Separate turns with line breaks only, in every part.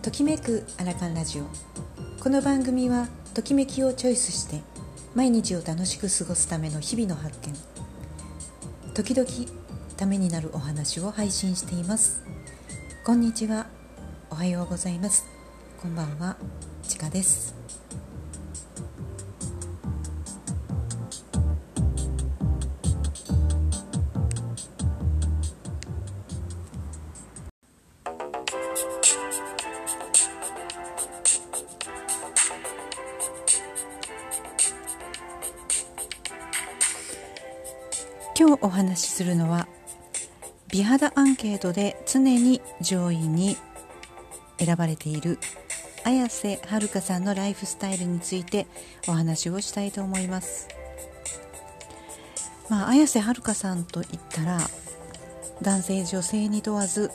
ときめくアラカンラジオ。この番組はときめきをチョイスして毎日を楽しく過ごすための日々の発見。時々ためになるお話を配信しています。こんにちは。おはようございます。こんばんは。ちかです。今日お話しするのは美肌アンケートで常に上位に選ばれている綾瀬はるかさんのライフスタイルについてお話をしたいと思います。まあ綾瀬はるかさんといったら男性女性に問わず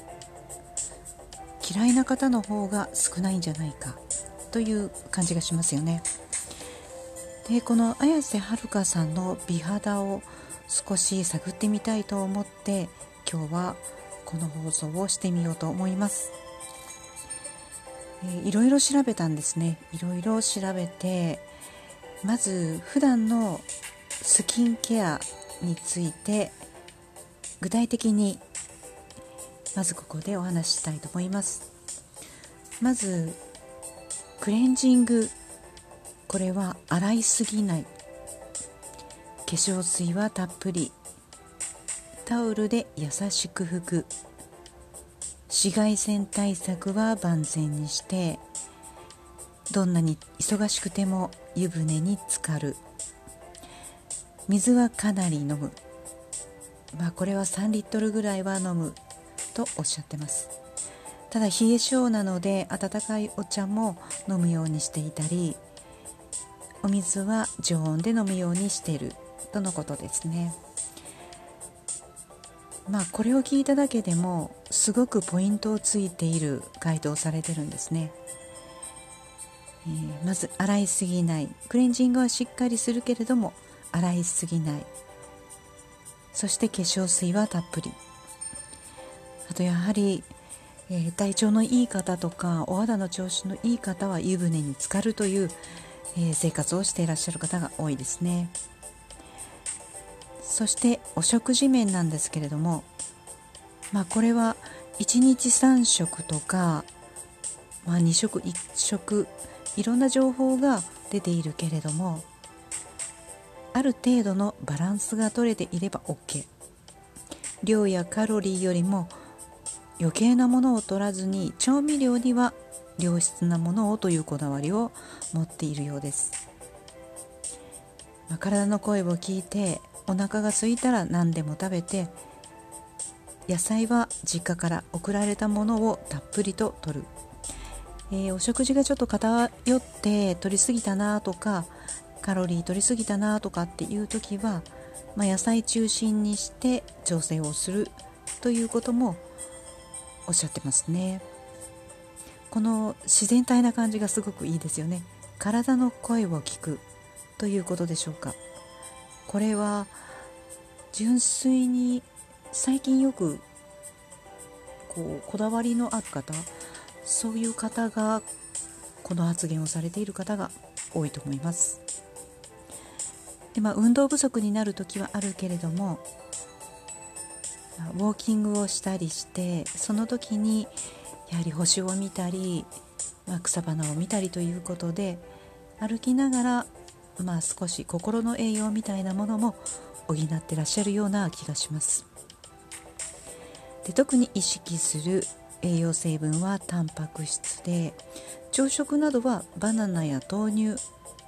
嫌いな方の方が少ないんじゃないかという感じがしますよね。でこの綾瀬はるかさんの美肌を少し探ってみたいと思って今日はこの放送をしてみようと思います、えー、いろいろ調べたんですね。いろいろ調べてまず普段のスキンケアについて具体的にまずここでお話ししたいと思います。まずクレンジング。これは洗いすぎない。化粧水はたっぷり。タオルで優しく拭く。紫外線対策は万全にして。どんなに忙しくても湯船に浸かる。水はかなり飲む。まあこれは3リットルぐらいは飲む。とおっしゃってますただ冷え性なので温かいお茶も飲むようにしていたりお水は常温で飲むようにしているとのことですね。まあこれを聞いただけでもすごくポイントをついている回答されてるんですね。えー、まず洗いすぎないクレンジングはしっかりするけれども洗いすぎないそして化粧水はたっぷりあとやはり、えー、体調のいい方とかお肌の調子のいい方は湯船に浸かるという、えー、生活をしていらっしゃる方が多いですね。そしてお食事面なんですけれどもまあこれは1日3食とか、まあ、2食1食いろんな情報が出ているけれどもある程度のバランスが取れていれば OK 量やカロリーよりも余計なものを取らずに調味料には良質なものをというこだわりを持っているようです、まあ、体の声を聞いてお腹が空いたら何でも食べて野菜は実家から送られたものをたっぷりと取る、えー、お食事がちょっと偏って取りすぎたなとかカロリー取りすぎたなとかっていう時は、まあ、野菜中心にして調整をするということもおっしゃってますね。この自然体な感じがすごくいいですよね。体の声を聞くということでしょうか。これは純粋に最近よくこうこだわりのある方そういう方がこの発言をされている方が多いと思います。で、まあ、運動不足になる時はあるけれどもウォーキングをしたりしてその時にやはり星を見たり、ま、草花を見たりということで歩きながらまあ、少し心の栄養みたいなものも補ってらっしゃるような気がします。で特に意識する栄養成分はタンパク質で朝食などはバナナや豆乳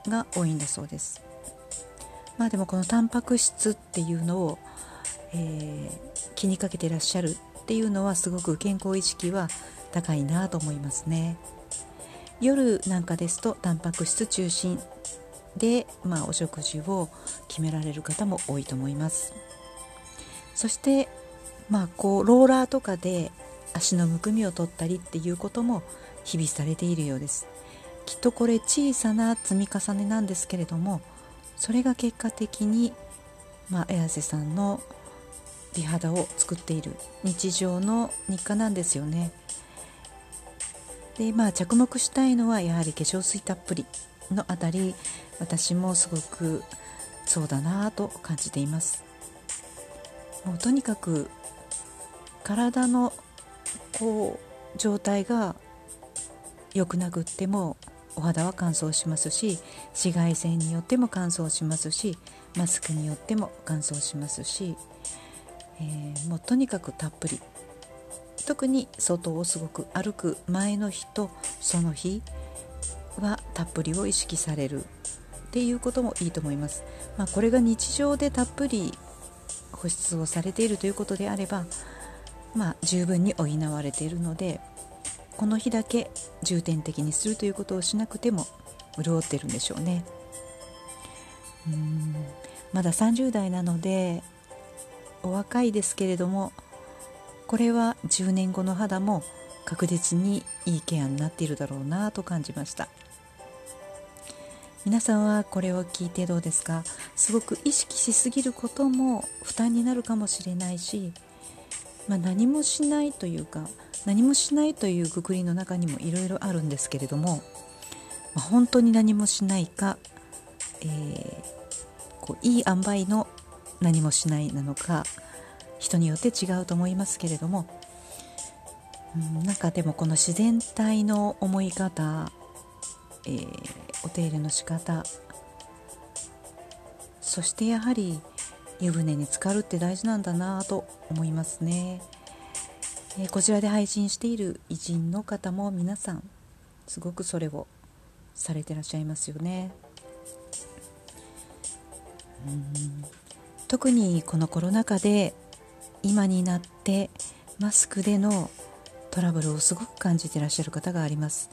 が多いんだそうです。まあでもこのタンパク質っていうのを、えー、気にかけてらっしゃるっていうのはすごく健康意識は高いなと思いますね。夜なんかですとタンパク質中心で、まあ、お食事を決められる方も多いと思います。そして、まあ、こうローラーとかで足のむくみを取ったりっていうことも日々されているようです。きっとこれ小さな積み重ねなんですけれどもそれが結果的に、まあ、綾瀬さんの美肌を作っている日常の日課なんですよね。でまあ着目したいのはやはり化粧水たっぷりのあたり。私もすごくそうだなと感じています。もうとにかく体のこう状態が良くなくってもお肌は乾燥しますし紫外線によっても乾燥しますしマスクによっても乾燥しますし、えー、もうとにかくたっぷり。特に外をすごく歩く前の日とその日はたっぷりを意識される。っていうこともいいと思います、まあ、これが日常でたっぷり保湿をされているということであれば、まあ、十分に補われているのでこの日だけ重点的にするということをしなくても潤ってるんでしょうね。うん。まだ30代なのでお若いですけれどもこれは10年後の肌も確実にいいケアになっているだろうなと感じました。皆さんはこれを聞いてどうですか？すごく意識しすぎることも負担になるかもしれないし、まあ、何もしないというか何もしないというくくりの中にもいろいろあるんですけれども、まあ、本当に何もしないか、えー、こういい塩梅の何もしないなのか人によって違うと思いますけれども、うん、なんかでもこの自然体の思い方、えー、お手入れの仕方そしてやはり湯船に浸かるって大事なんだなと思いますね。えー、こちらで配信している偉人の方も皆さんすごくそれをされてらっしゃいますよね。うん特にこのコロナ禍で今になってマスクでのトラブルをすごく感じてらっしゃる方があります。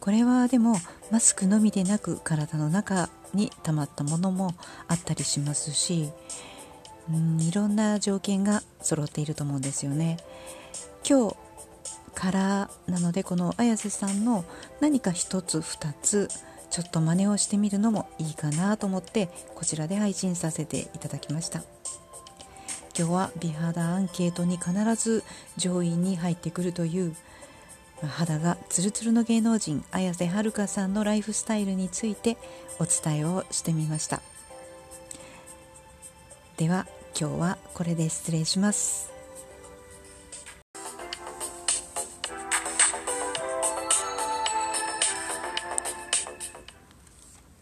これはでもマスクのみでなく体の中に溜まったものもあったりしますしうんいろんな条件が揃っていると思うんですよね。今日からなのでこの綾瀬さんの何か一つ二つちょっと真似をしてみるのもいいかなと思ってこちらで配信させていただきました。今日は美肌アンケートに必ず上位に入ってくるという肌がツルツルの芸能人綾瀬はるかさんのライフスタイルについてお伝えをしてみました。では今日はこれで失礼します。